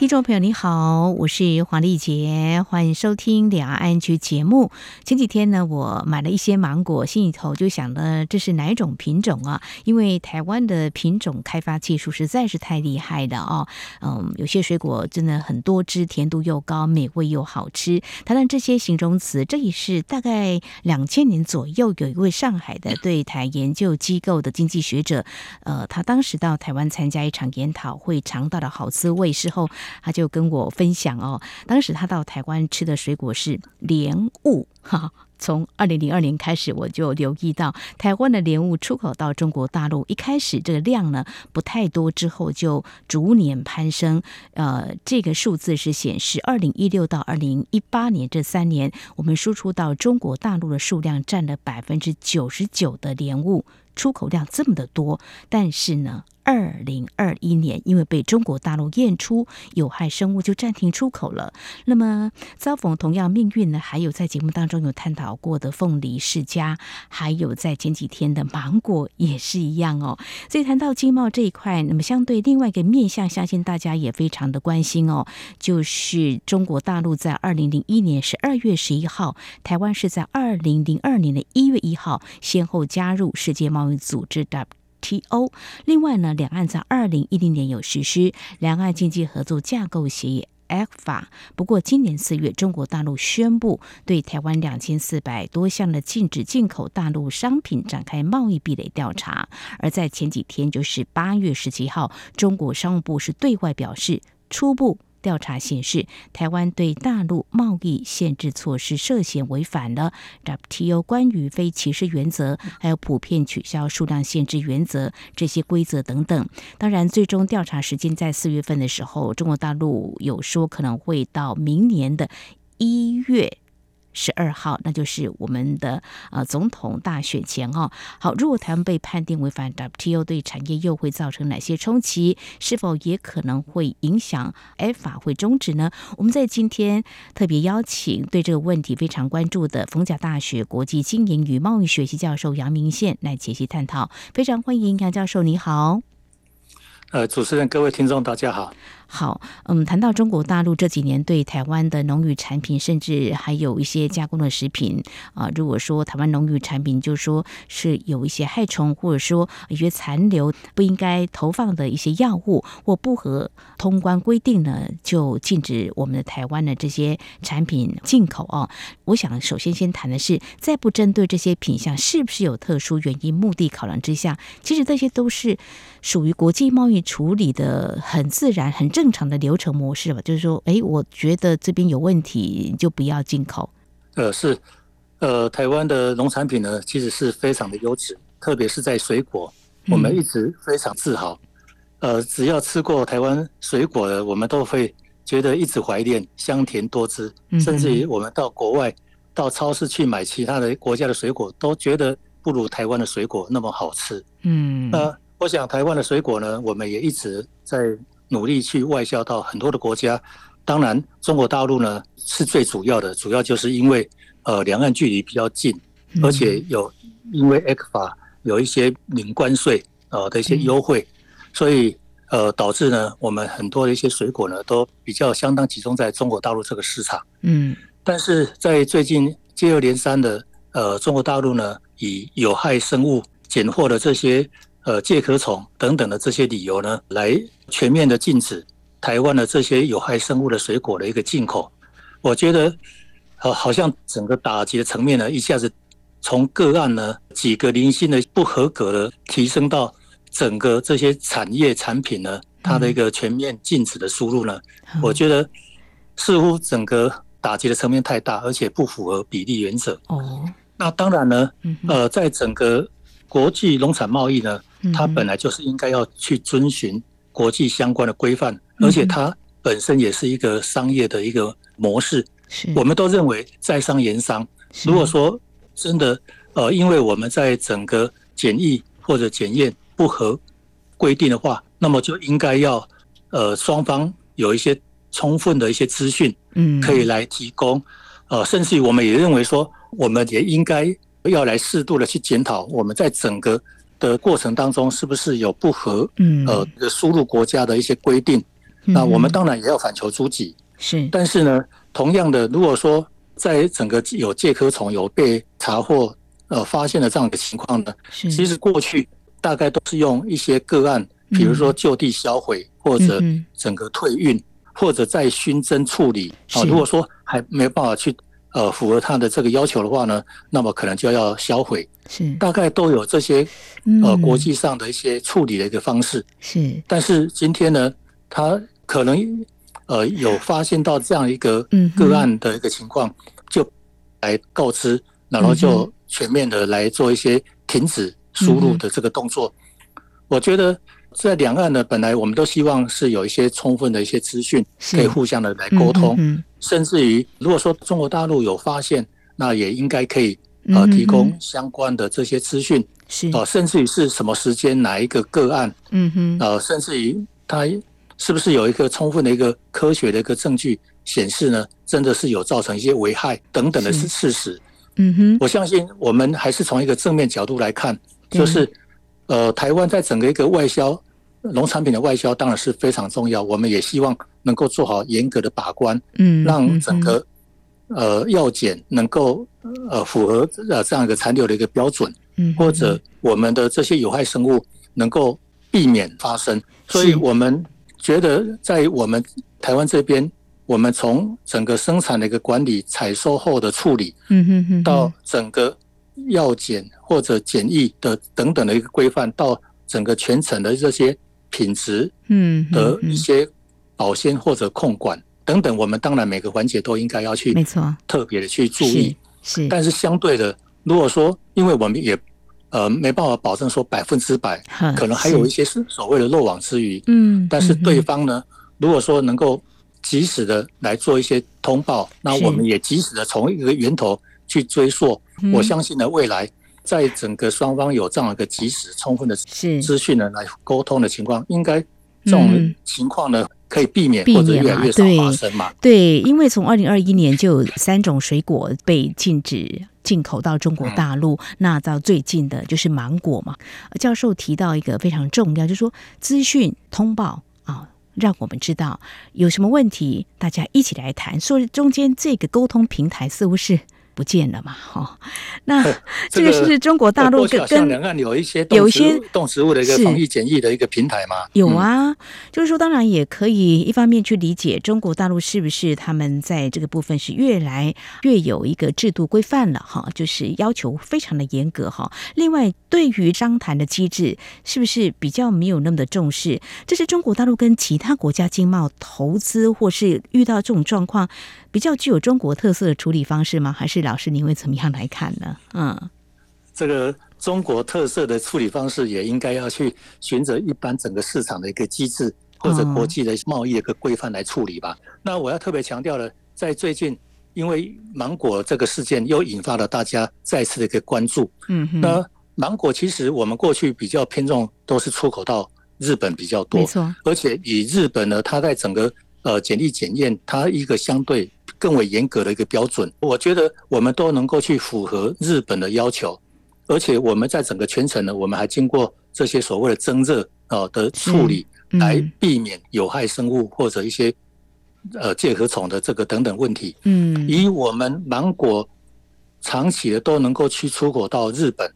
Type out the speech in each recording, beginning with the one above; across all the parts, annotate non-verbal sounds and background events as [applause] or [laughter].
听众朋友你好，我是黄丽杰，欢迎收听两岸区节目。前几天呢，我买了一些芒果，心里头就想了，这是哪一种品种啊？因为台湾的品种开发技术实在是太厉害了哦。嗯，有些水果真的很多汁，甜度又高，美味又好吃。谈谈这些形容词，这也是大概两千年左右，有一位上海的对台研究机构的经济学者，呃，他当时到台湾参加一场研讨会，尝到了好滋味，事后。他就跟我分享哦，当时他到台湾吃的水果是莲雾哈。从二零零二年开始，我就留意到台湾的莲雾出口到中国大陆，一开始这个量呢不太多，之后就逐年攀升。呃，这个数字是显示二零一六到二零一八年这三年，我们输出到中国大陆的数量占了百分之九十九的莲雾。出口量这么的多，但是呢，二零二一年因为被中国大陆验出有害生物，就暂停出口了。那么遭逢同样命运呢？还有在节目当中有探讨过的凤梨世家，还有在前几天的芒果也是一样哦。所以谈到经贸这一块，那么相对另外一个面向，相信大家也非常的关心哦，就是中国大陆在二零零一年十二月十一号，台湾是在二零零二年的一月一号，先后加入世界贸易组织的 T.O. 另外呢，两岸在二零一零年有实施两岸经济合作架构协议 F 法。不过今年四月，中国大陆宣布对台湾两千四百多项的禁止进口大陆商品展开贸易壁垒调查。而在前几天，就是八月十七号，中国商务部是对外表示初步。调查显示，台湾对大陆贸易限制措施涉嫌违反了 WTO 关于非歧视原则，还有普遍取消数量限制原则这些规则等等。当然，最终调查时间在四月份的时候，中国大陆有说可能会到明年的一月。十二号，那就是我们的呃总统大选前哦。好，如果台湾被判定违反 WTO，对产业又会造成哪些冲击？是否也可能会影响 ECFA 会终止呢？我们在今天特别邀请对这个问题非常关注的逢甲大学国际经营与贸易学系教授杨明宪来解析探讨。非常欢迎杨教授，你好。呃，主持人，各位听众，大家好。好，嗯，谈到中国大陆这几年对台湾的农渔产品，甚至还有一些加工的食品啊、如果说台湾农渔产品，就说是有一些害虫，或者说一些残留不应该投放的一些药物，或不合通关规定呢，就禁止我们的台湾的这些产品进口哦。我想首先先谈的是，在不针对这些品项是不是有特殊原因、目的考量之下，其实这些都是属于国际贸易处理的很自然、很正。正常的流程模式吧，就是说，哎，我觉得这边有问题，就不要进口。呃，是，呃，台湾的农产品呢，其实是非常的优质，特别是在水果，我们一直非常自豪。嗯、呃，只要吃过台湾水果的，我们都会觉得一直怀念，香甜多汁。甚至于我们到国外，到超市去买其他的国家的水果，都觉得不如台湾的水果那么好吃。嗯，呃，我想台湾的水果呢，我们也一直在。努力去外销到很多的国家，当然中国大陆呢是最主要的，主要就是因为呃两岸距离比较近，而且有因为 ECFA 有一些零关税呃的一些优惠，所以呃导致呢我们很多的一些水果呢都比较相当集中在中国大陆这个市场。嗯，但是在最近接二连三的呃中国大陆呢以有害生物检获的这些。呃，介壳虫等等的这些理由呢，来全面的禁止台湾的这些有害生物的水果的一个进口。我觉得，呃，好像整个打击的层面呢，一下子从个案呢几个零星的不合格的，提升到整个这些产业产品呢，它的一个全面禁止的输入呢，我觉得似乎整个打击的层面太大，而且不符合比例原则。哦，那当然呢，呃，在整个国际农产贸易呢。它本来就是应该要去遵循国际相关的规范，而且它本身也是一个商业的一个模式。我们都认为在商言商。如果说真的呃，因为我们在整个检疫或者检验不合规定的话，那么就应该要呃双方有一些充分的一些资讯，嗯，可以来提供。呃，甚至于我们也认为说，我们也应该要来适度的去检讨，我们在整个的过程当中是不是有不合，嗯，呃，输入国家的一些规定。那我们当然也要反求诸己。是，但是呢，同样的，如果说在整个有介壳虫有被查获、呃发现的这样的情况呢，其实过去大概都是用一些个案，比如说就地销毁，或者整个退运，或者再熏蒸处理。啊，如果说还没有办法去呃符合他的这个要求的话呢，那么可能就要销毁。是，大概都有这些呃国际上的一些处理的一个方式。是，但是今天呢，他可能。呃，有发现到这样一个个案的一个情况，就来告知，然后就全面的来做一些停止输入的这个动作。我觉得在两岸呢，本来我们都希望是有一些充分的一些资讯，可以互相的来沟通，甚至于如果说中国大陆有发现，那也应该可以呃提供相关的这些资讯，是哦，甚至于是什么时间哪一个个案，嗯哼，呃，甚至于它。是不是有一个充分的一个科学的一个证据显示呢？真的是有造成一些危害等等的是事实。嗯哼，我相信我们还是从一个正面角度来看，就是呃，台湾在整个一个外销农产品的外销当然是非常重要，我们也希望能够做好严格的把关，嗯，让整个呃药检能够呃符合呃这样一个残留的一个标准，嗯，或者我们的这些有害生物能够避免发生，所以我们。觉得在我们台湾这边，我们从整个生产的一个管理、采收后的处理，嗯哼哼，到整个药检或者检疫的等等的一个规范，到整个全程的这些品质，嗯的一些保鲜或者控管等等，我们当然每个环节都应该要去，没错，特别的去注意。是，但是相对的，如果说，因为我们也。呃，没办法保证说百分之百，[laughs] 可能还有一些是所谓的漏网之鱼。嗯，但是对方呢，如果说能够及时的来做一些通报，那我们也及时的从一个源头去追溯。我相信呢，未来在整个双方有这样一个及时充分的资讯呢来沟通的情况，应该这种情况呢可以避免或者越来越少发生嘛？对，因为从二零二一年就有三种水果被禁止。进口到中国大陆，那到最近的就是芒果嘛。教授提到一个非常重要，就是说资讯通报啊，让我们知道有什么问题，大家一起来谈。说中间这个沟通平台似乎是。不见了嘛？哈，那这个是中国大陆跟跟两岸有一些有一些动植物的一个防疫检疫的一个平台吗？有啊，就是说，当然也可以一方面去理解中国大陆是不是他们在这个部分是越来越有一个制度规范了哈，就是要求非常的严格哈。另外，对于商谈的机制是不是比较没有那么的重视？这是中国大陆跟其他国家经贸投资或是遇到这种状况比较具有中国特色的处理方式吗？还是老师，您会怎么样来看呢？嗯，这个中国特色的处理方式也应该要去循着一般整个市场的一个机制或者国际的贸易的一个规范来处理吧。哦、那我要特别强调的，在最近因为芒果这个事件又引发了大家再次的一个关注。嗯哼，那芒果其实我们过去比较偏重都是出口到日本比较多，没错，而且以日本呢，它在整个呃检疫检验，它一个相对。更为严格的一个标准，我觉得我们都能够去符合日本的要求，而且我们在整个全程呢，我们还经过这些所谓的增热啊的处理，来避免有害生物或者一些呃介壳虫的这个等等问题。嗯，以我们芒果长期的都能够去出口到日本，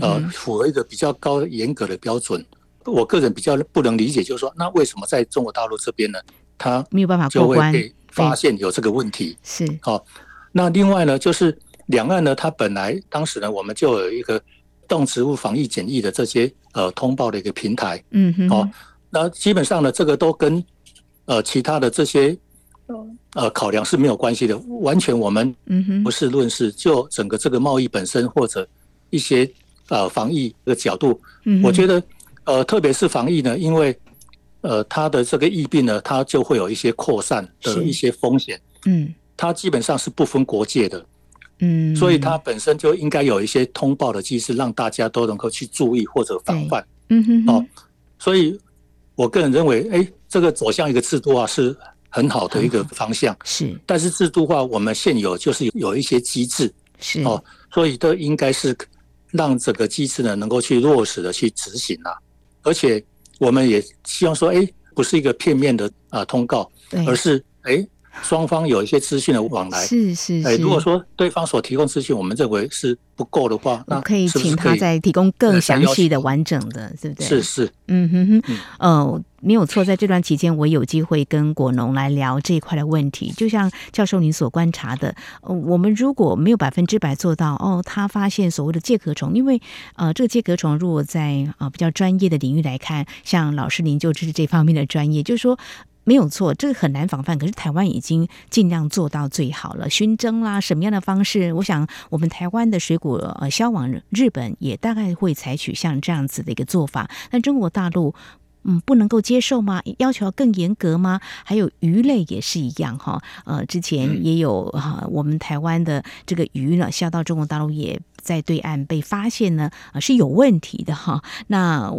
呃，符合一个比较高严格的标准。我个人比较不能理解，就是说，那为什么在中国大陆这边呢，它没有办法过关？发现有这个问题是。好，那另外呢，就是两岸呢，它本来当时呢，我们就有一个动植物防疫检疫的这些呃通报的一个平台，嗯哼，好，那基本上呢，这个都跟呃其他的这些呃考量是没有关系的，完全我们不是论事，就整个这个贸易本身或者一些呃防疫的角度，我觉得呃特别是防疫呢，因为。呃，它的这个疫病呢，它就会有一些扩散的一些风险。嗯，它基本上是不分国界的。嗯，所以它本身就应该有一些通报的机制，让大家都能够去注意或者防范。嗯哼，哼，哦，所以我个人认为，哎，这个走向一个制度化，是很好的一个方向。是，但是制度化我们现有就是有一些机制，是哦，所以都应该是让整个机制呢能够去落实的去执行啊。而且我们也希望说，哎，不是一个片面的啊通告，对，而是哎。双方有一些资讯的往来，是是是。哎，如果说对方所提供资讯，我们认为是不够的话，那可以请他再提供更详细的、完整的，对不对？是是，嗯哼哼，呃，没有错。在这段期间，我有机会跟果农来聊这一块的问题。就像教授您所观察的，呃，我们如果没有百分之百做到，哦，他发现所谓的介壳虫，因为呃，这个介壳虫如果在啊、呃、比较专业的领域来看，像老师您就是这方面的专业，就是说。没有错，这个很难防范。可是台湾已经尽量做到最好了，熏蒸啦，什么样的方式？我想我们台湾的水果呃销往日本也大概会采取像这样子的一个做法。那中国大陆嗯不能够接受吗？要求要更严格吗？还有鱼类也是一样哈。呃，之前也有哈、呃，我们台湾的这个鱼呢销到中国大陆也。在对岸被发现呢，呃，是有问题的哈。那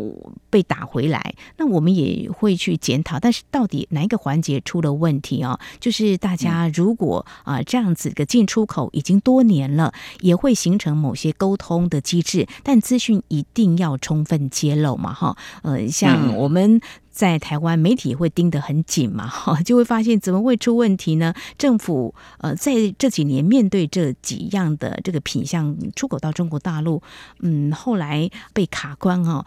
被打回来，那我们也会去检讨。但是到底哪一个环节出了问题啊？就是大家如果啊这样子的进出口已经多年了，也会形成某些沟通的机制，但资讯一定要充分揭露嘛哈。呃，像我们。在台湾，媒体会盯得很紧嘛，哈，[laughs] 就会发现怎么会出问题呢？政府呃，在这几年面对这几样的这个品相出口到中国大陆，嗯，后来被卡关哈，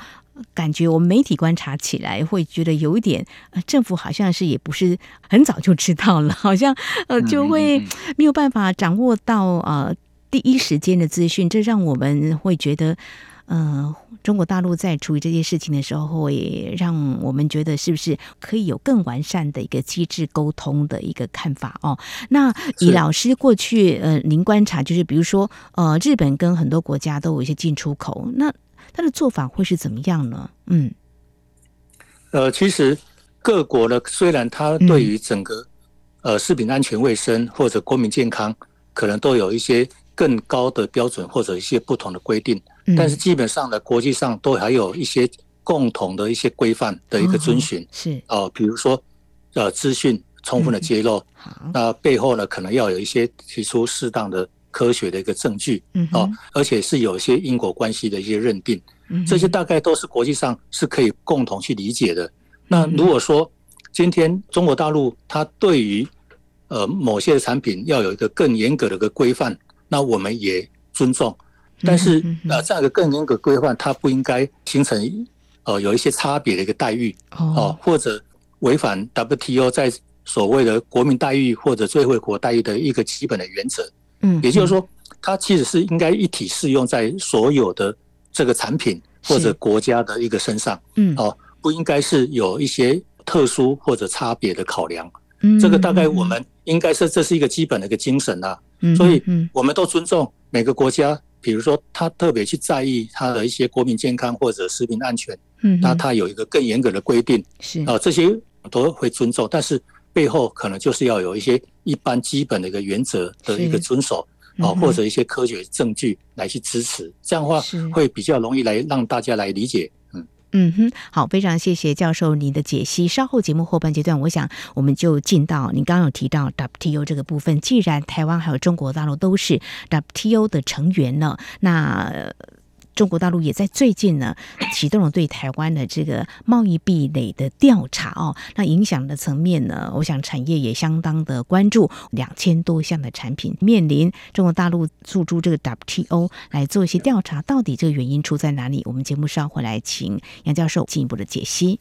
感觉我们媒体观察起来会觉得有一点，呃政府好像是也不是很早就知道了，[laughs] 好像呃就会没有办法掌握到呃第一时间的资讯，这让我们会觉得。呃，中国大陆在处理这件事情的时候，会让我们觉得是不是可以有更完善的一个机制沟通的一个看法哦？那以老师过去呃，您观察就是，比如说呃，日本跟很多国家都有一些进出口，那他的做法会是怎么样呢？嗯，呃，其实各国呢，虽然它对于整个呃食品安全卫生或者国民健康，可能都有一些更高的标准或者一些不同的规定。但是基本上呢，国际上都还有一些共同的一些规范的一个遵循，哦、是。哦，比如说呃资讯充分的揭露，嗯、那背后呢可能要有一些提出适当的科学的一个证据，嗯哦，而且是有一些因果关系的一些认定，嗯，这些大概都是国际上是可以共同去理解的。那如果说今天中国大陆它对于呃某些产品要有一个更严格的一个规范，那我们也尊重。但是呃，这样一个更严格规范，它不应该形成呃有一些差别的一个待遇哦，或者违反 WTO 在所谓的国民待遇或者最惠国待遇的一个基本的原则。嗯，也就是说，它其实是应该一体适用在所有的这个产品或者国家的一个身上。嗯，哦，不应该是有一些特殊或者差别的考量。嗯，这个大概我们应该是这是一个基本的一个精神啊。嗯，所以我们都尊重每个国家。比如说，他特别去在意他的一些国民健康或者食品安全，嗯，那他有一个更严格的规定，是。啊，这些都会尊重，但是背后可能就是要有一些一般基本的一个原则的一个遵守，啊，或者一些科学证据来去支持，这样的话会比较容易来让大家来理解。嗯哼，好，非常谢谢教授您的解析。稍后节目后半阶段，我想我们就进到您刚刚有提到 WTO 这个部分。既然台湾还有中国大陆都是 WTO 的成员呢，那。中国大陆也在最近呢启动了对台湾的这个贸易壁垒的调查哦，那影响的层面呢，我想产业也相当的关注，两千多项的产品面临中国大陆诉诸这个 WTO 来做一些调查，到底这个原因出在哪里？我们节目稍后来请杨教授进一步的解析。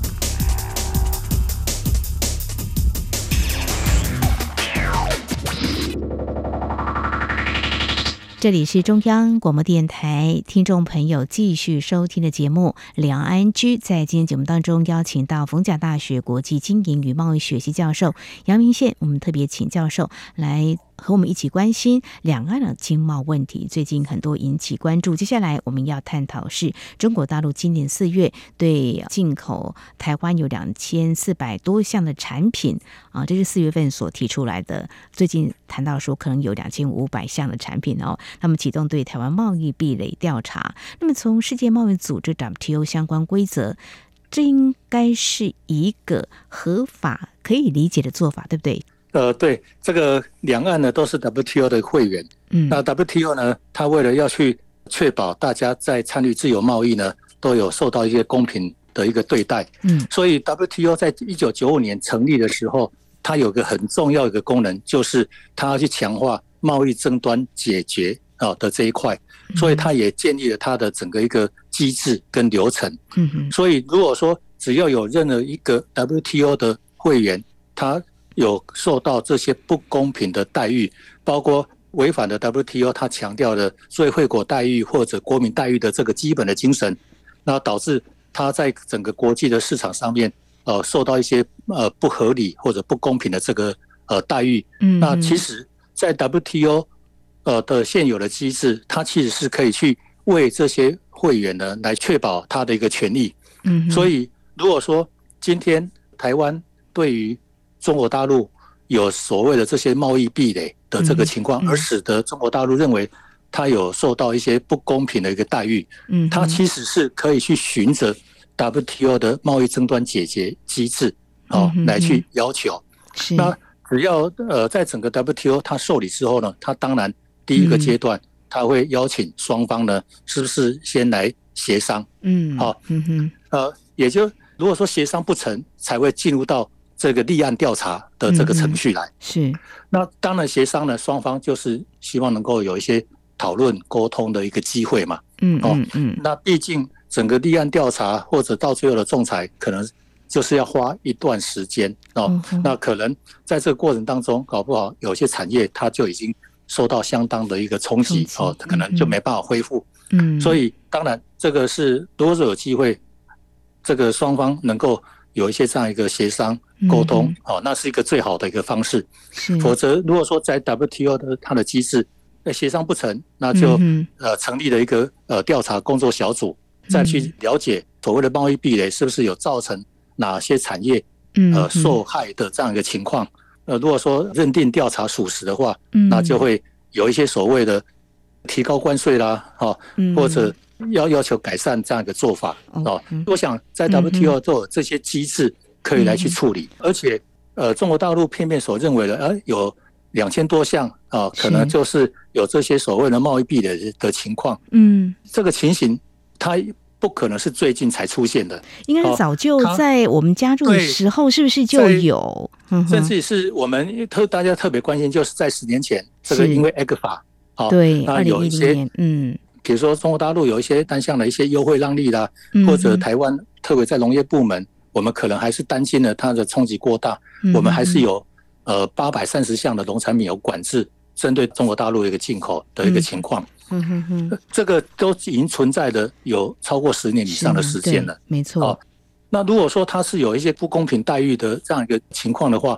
这里是中央广播电台，听众朋友继续收听的节目《两岸居》。在今天节目当中，邀请到逢甲大学国际经营与贸易学系教授杨明宪，我们特别请教授来。和我们一起关心两岸的经贸问题。最近很多引起关注。接下来我们要探讨是中国大陆今年四月对进口台湾有两千四百多项的产品啊，这是四月份所提出来的。最近谈到说可能有两千五百项的产品哦，那么启动对台湾贸易壁垒调查。那么从世界贸易组织 WTO 相关规则。这应该是一个合法可以理解的做法，对不对？呃，对，这个两岸呢都是 WTO 的会员，嗯，那 WTO 呢，它为了要去确保大家在参与自由贸易呢，都有受到一些公平的一个对待，嗯，所以 WTO 在一九九五年成立的时候，它有个很重要一个功能，就是它要去强化贸易争端解决啊的这一块。所以它也建立了它的整个一个机制跟流程。嗯所以如果说只要有任何一个 WTO 的会员，他有受到这些不公平的待遇，包括违反了 WTO 他强调的所谓会国待遇或者国民待遇的这个基本的精神，那导致他在整个国际的市场上面，呃，受到一些呃不合理或者不公平的这个呃待遇。嗯那其实，在 WTO 呃的现有的机制，它其实是可以去为这些会员呢来确保他的一个权利。嗯，所以如果说今天台湾对于中国大陆有所谓的这些贸易壁垒的这个情况，而使得中国大陆认为它有受到一些不公平的一个待遇，嗯，它其实是可以去循着 WTO 的贸易争端解决机制哦来去要求。是，那只要呃在整个 WTO 它受理之后呢，它当然。第一个阶段，它会邀请双方呢，是不是先来协商？嗯，好，嗯哼，呃，也就如果说协商不成，才会进入到这个立案调查的这个程序来。是，那当然协商呢，双方就是希望能够有一些讨论沟通的一个机会嘛。嗯，哦，嗯，那毕竟整个立案调查或者到最后的仲裁，可能就是要花一段时间哦。那可能在这个过程当中，搞不好有些产业它就已经。受到相当的一个冲击哦，可能就没办法恢复。嗯，所以当然这个是如果有机会，这个双方能够有一些这样一个协商沟通哦，那是一个最好的一个方式。否则如果说在 WTO 的它的机制协商不成，那就呃成立了一个呃调查工作小组，再去了解所谓的贸易壁垒是不是有造成哪些产业呃受害的这样一个情况。呃，如果说认定调查属实的话，那就会有一些所谓的提高关税啦，哈，或者。要要求改善这样一个做法哦。我想在 WTO 做这些机制可以来去处理，而且呃，中国大陆片面所认为的，呃，有两千多项啊，可能就是有这些所谓的贸易壁垒的情况。嗯，这个情形它。不可能是最近才出现的，应该是早就在我们加入的时候，是不是就有？甚至是我们特大家特别关心，就是在十年前，这个因为 ECFA 好，对，那有一些嗯，比如说中国大陆有一些单项的一些优惠让利啦，或者台湾特别在农业部门，我们可能还是担心了它的冲击过大，我们还是有呃八百三十项的农产品有管制，针对中国大陆的一个进口的一个情况。嗯哼哼，这个都已经存在的有超过十年以上的时间了，没错。那如果说它是有一些不公平待遇的这样一个情况的话，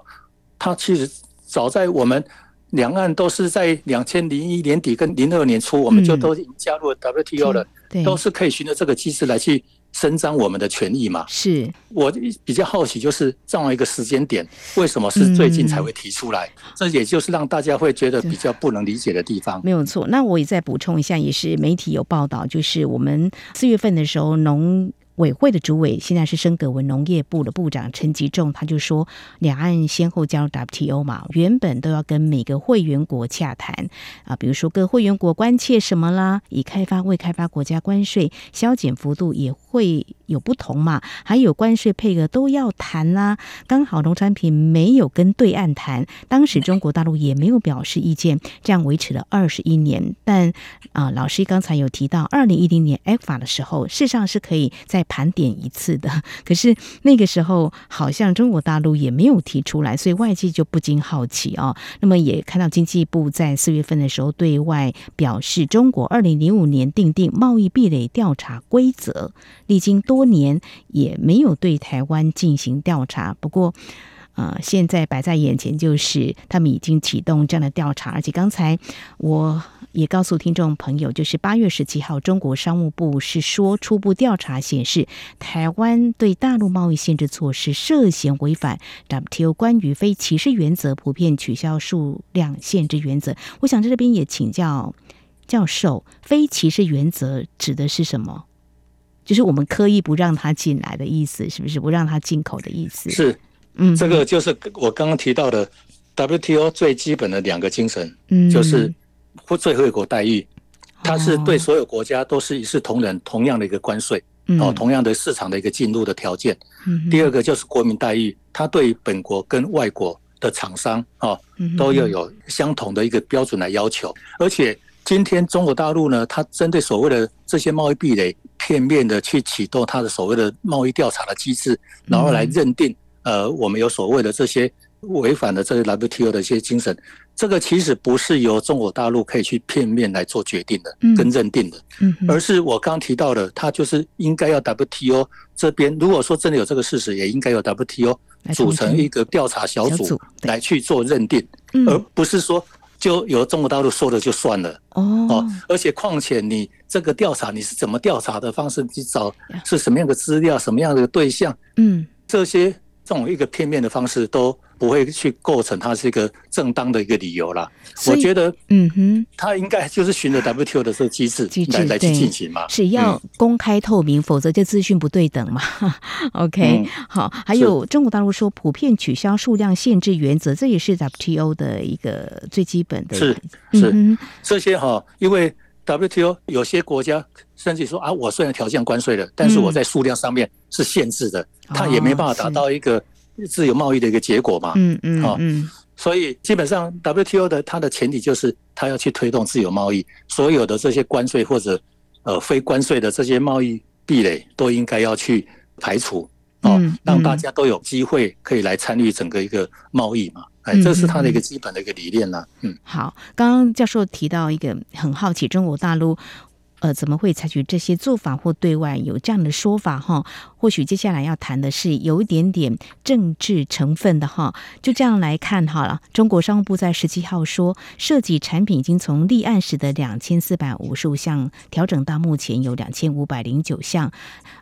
它其实早在我们两岸都是在两千零一年底跟零二年初，我们就都已经加入了 WTO 了，都是可以循着这个机制来去。伸张我们的权益嘛？是我比较好奇，就是这样一个时间点，为什么是最近才会提出来？这也就是让大家会觉得比较不能理解的地方。没有错，那我也再补充一下，也是媒体有报道，就是我们四月份的时候农。委会的主委现在是升格为农业部的部长陈吉仲，他就说，两岸先后加入 WTO 嘛，原本都要跟每个会员国洽谈啊，比如说各会员国关切什么啦，已开发未开发国家关税削减幅度也会有不同嘛，还有关税配额都要谈啦。刚好农产品没有跟对岸谈，当时中国大陆也没有表示意见，这样维持了二十一年。但啊，老师刚才有提到，二零一零年 f 法的时候，事实上是可以再盘点一次的，[laughs] 可是那个时候好像中国大陆也没有提出来，所以外界就不禁好奇、哦。那么也看到经济部在四月份的时候对外表示，中国二零零五年订定贸易壁垒调查规则，历经多多年也没有对台湾进行调查。不过，呃，现在摆在眼前就是他们已经启动这样的调查，而且刚才我也告诉听众朋友，就是八月十七号，中国商务部是说初步调查显示，台湾对大陆贸易限制措施涉嫌违反 WTO 关于非歧视原则、普遍取消数量限制原则。我想在这边也请教教授，非歧视原则指的是什么？就是我们刻意不让他进来的意思，是不是？不让他进口的意思？是，嗯，这个就是我刚刚提到的 WTO 最基本的两个精神，嗯，就是不最惠国待遇，它是对所有国家都是一视同仁，同样的一个关税，哦，同样的市场的一个进入的条件。嗯，第二个就是国民待遇，它对本国跟外国的厂商哦，都要有相同的一个标准来要求。而且今天中国大陆呢，它针对所谓的这些贸易壁垒。片面的去启动它的所谓的贸易调查的机制，然后来认定，呃，我们有所谓的这些违反的这些 WTO 的一些精神，这个其实不是由中国大陆可以去片面来做决定的，跟认定的，而是我刚提到的，它就是应该要 WTO 这边，如果说真的有这个事实，也应该由 WTO 组成一个调查小组来去做认定，而不是说。就由中国大陆说了就算了。哦，而且况且你这个调查你是怎么调查的方式，去找是什么样的资料，什么样的对象，嗯，这些这种一个片面的方式都不会去构成它是一个正当的一个理由啦。我觉得，嗯哼，它应该就是循着 WTO 的这个机制来来去进行嘛，是要公开透明，否则就资讯不对等嘛。[laughs] OK，好，还有中国大陆说普遍取消数量限制原则，这也是 WTO 的一个最基本的。是是，这些哈，因为 WTO 有些国家甚至说啊，我虽然条件关税了，但是我在数量上面是限制的，它也没办法达到一个。自由贸易的一个结果嘛，嗯嗯，好，嗯所以基本上 WTO 的它的前提就是它要去推动自由贸易，所有的这些关税或者呃非关税的这些贸易壁垒都应该要去排除，哦，让大家都有机会可以来参与整个一个贸易嘛，哎，这是它的一个基本的一个理念啦。嗯，好，刚刚教授提到一个很好奇，中国大陆。呃，怎么会采取这些做法或对外有这样的说法哈？或许接下来要谈的是有一点点政治成分的哈。就这样来看好了，中国商务部在十七号说，涉及产品已经从立案时的两千四百五十五项调整到目前有两千五百零九项。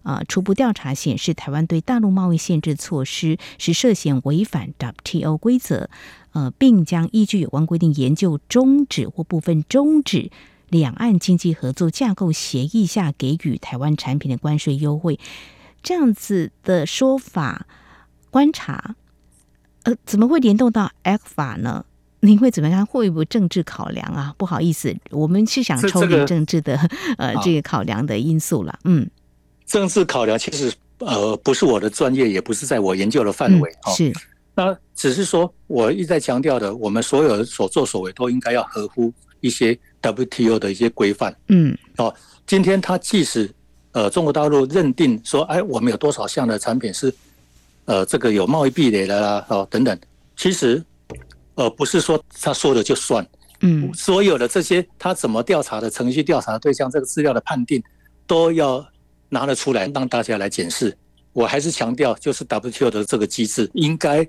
啊，初步调查显示，台湾对大陆贸易限制措施是涉嫌违反 WTO 规则，呃，并将依据有关规定研究终止或部分终止。两岸经济合作架构协议下给予台湾产品的关税优惠，这样子的说法观察，呃，怎么会联动到 ECFA 呢？您会怎么看？会不会政治考量啊？不好意思，我们是想抽离政治的，呃，这个考量的因素了。嗯，政治考量其实呃不是我的专业，也不是在我研究的范围。嗯、是，那只是说我一直在强调的，我们所有的所作所为都应该要合乎一些。WTO 的一些规范，嗯，哦，今天他即使呃中国大陆认定说，哎，我们有多少项的产品是呃这个有贸易壁垒的啦，哦等等，其实呃不是说他说的就算，嗯，所有的这些他怎么调查的程序、调查的对象、这个资料的判定，都要拿得出来让大家来检视。我还是强调，就是 WTO 的这个机制应该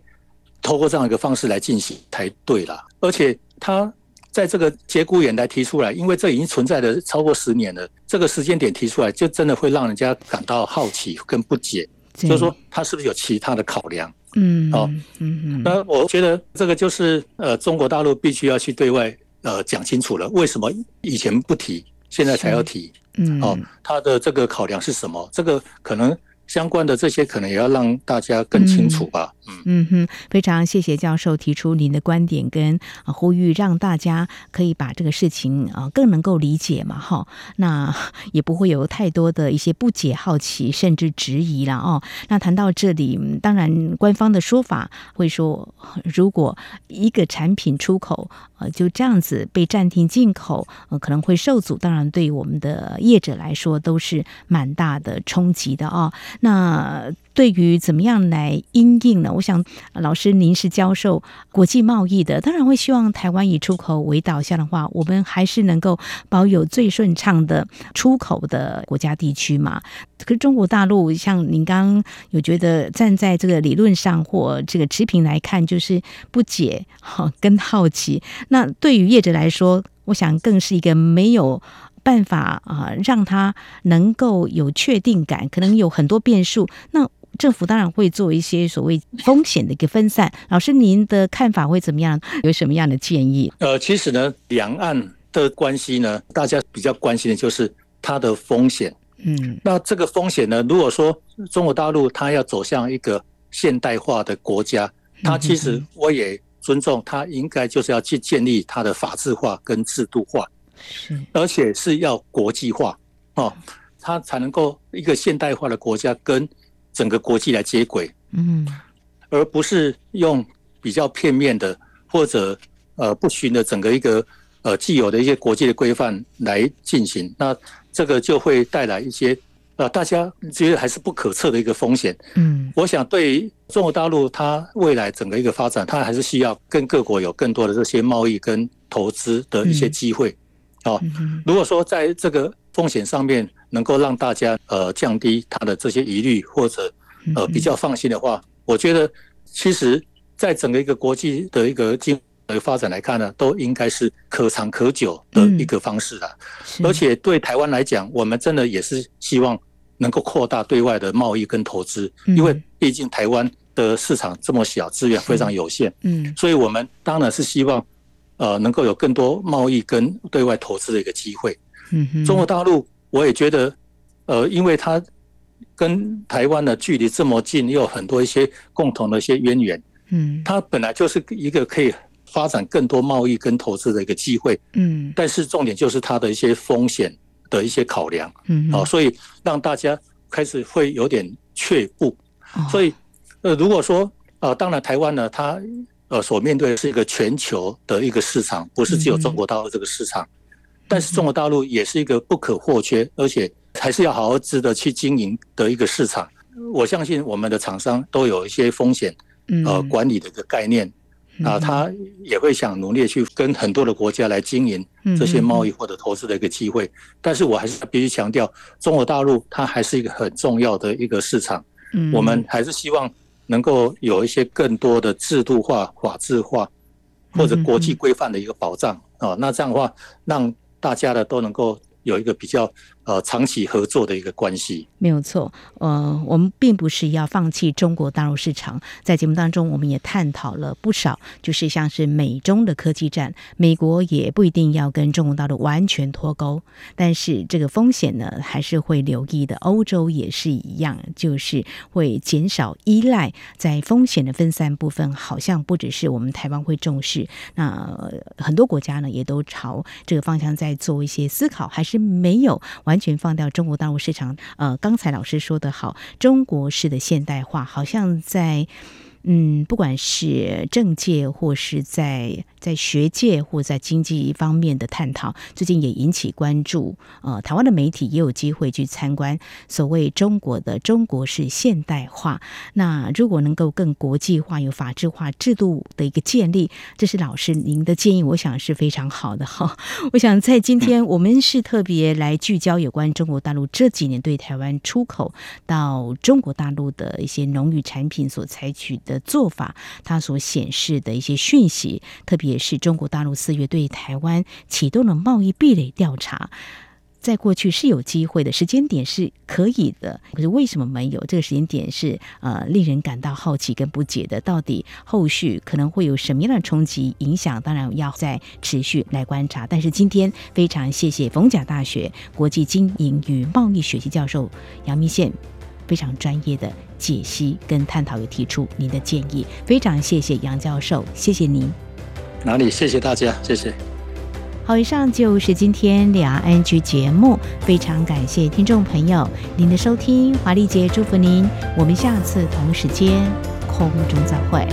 透过这样一个方式来进行才对啦，而且他。在这个节骨眼来提出来，因为这已经存在了超过十年了，这个时间点提出来，就真的会让人家感到好奇跟不解，就是说他是不是有其他的考量？嗯，哦，嗯嗯。那我觉得这个就是呃，中国大陆必须要去对外呃讲清楚了，为什么以前不提，现在才要提？嗯，哦，他的这个考量是什么？这个可能。相关的这些可能也要让大家更清楚吧。嗯哼，非常谢谢教授提出您的观点跟呼吁，让大家可以把这个事情啊更能够理解嘛哈。那 [laughs] 也不会有太多的一些不解、好奇甚至质疑了哦。那谈到这里，当然官方的说法会说，如果一个产品出口呃就这样子被暂停进口，呃可能会受阻。当然，对于我们的业者来说都是蛮大的冲击的哦。那对于怎么样来因应呢？我想老师您是教授国际贸易的，当然会希望台湾以出口为导向的话，我们还是能够保有最顺畅的出口的国家地区嘛。可是中国大陆，像您刚刚有觉得站在这个理论上或这个持平来看，就是不解哈跟好奇。那对于业者来说，我想更是一个没有办法啊，让他能够有确定感，可能有很多变数。那政府当然会做一些所谓风险的一个分散。老师，您的看法会怎么样？有什么样的建议？呃，其实呢，两岸的关系呢，大家比较关心的就是它的风险。嗯，那这个风险呢，如果说中国大陆它要走向一个现代化的国家，它其实我也尊重，它应该就是要去建立它的法治化跟制度化。是，而且是要国际化哦，它才能够一个现代化的国家跟整个国际来接轨，嗯，而不是用比较片面的或者呃不循的整个一个呃既有的一些国际的规范来进行，那这个就会带来一些呃大家觉得还是不可测的一个风险。嗯，我想对中国大陆它未来整个一个发展，它还是需要跟各国有更多的这些贸易跟投资的一些机会。哦，如果说在这个风险上面能够让大家呃降低他的这些疑虑，或者呃比较放心的话，我觉得其实在整个一个国际的一个经济发展来看呢，都应该是可长可久的一个方式了。而且对台湾来讲，我们真的也是希望能够扩大对外的贸易跟投资，因为毕竟台湾的市场这么小，资源非常有限。嗯，所以我们当然是希望。呃，能够有更多贸易跟对外投资的一个机会。嗯哼，中国大陆我也觉得，呃，因为它跟台湾的距离这么近，又有很多一些共同的一些渊源。嗯，它本来就是一个可以发展更多贸易跟投资的一个机会。嗯，但是重点就是它的一些风险的一些考量。嗯，啊，所以让大家开始会有点却步。所以，呃，如果说，呃，当然台湾呢，它。呃，所面对的是一个全球的一个市场，不是只有中国大陆这个市场。但是中国大陆也是一个不可或缺，而且还是要好好值得去经营的一个市场。我相信我们的厂商都有一些风险呃管理的一个概念啊，他也会想努力去跟很多的国家来经营这些贸易或者投资的一个机会。但是我还是必须强调，中国大陆它还是一个很重要的一个市场。我们还是希望。能够有一些更多的制度化、法治化，或者国际规范的一个保障啊，那这样的话，让大家呢都能够。有一个比较呃长期合作的一个关系，没有错。呃，我们并不是要放弃中国大陆市场，在节目当中我们也探讨了不少，就是像是美中的科技战，美国也不一定要跟中国大陆完全脱钩，但是这个风险呢还是会留意的。欧洲也是一样，就是会减少依赖，在风险的分散部分，好像不只是我们台湾会重视，那很多国家呢也都朝这个方向在做一些思考，还是。是没有完完全放掉中国大陆市场。呃，刚才老师说的好，中国式的现代化好像在。嗯，不管是政界或是在在学界或在经济方面的探讨，最近也引起关注。呃，台湾的媒体也有机会去参观所谓中国的中国式现代化。那如果能够更国际化、有法制化制度的一个建立，这是老师您的建议，我想是非常好的哈。[laughs] 我想在今天 [laughs] 我们是特别来聚焦有关中国大陆这几年对台湾出口到中国大陆的一些农渔产品所采取的。的做法，它所显示的一些讯息，特别是中国大陆四月对台湾启动了贸易壁垒调查，在过去是有机会的，时间点是可以的，可是为什么没有？这个时间点是呃令人感到好奇跟不解的，到底后续可能会有什么样的冲击影响？当然要再持续来观察。但是今天非常谢谢逢甲大学国际经营与贸易学系教授杨明宪。非常专业的解析跟探讨，也提出您的建议，非常谢谢杨教授，谢谢您。哪里？谢谢大家，谢谢。好，以上就是今天两岸 ING 节目，非常感谢听众朋友您的收听，华丽姐祝福您，我们下次同时间空中再会。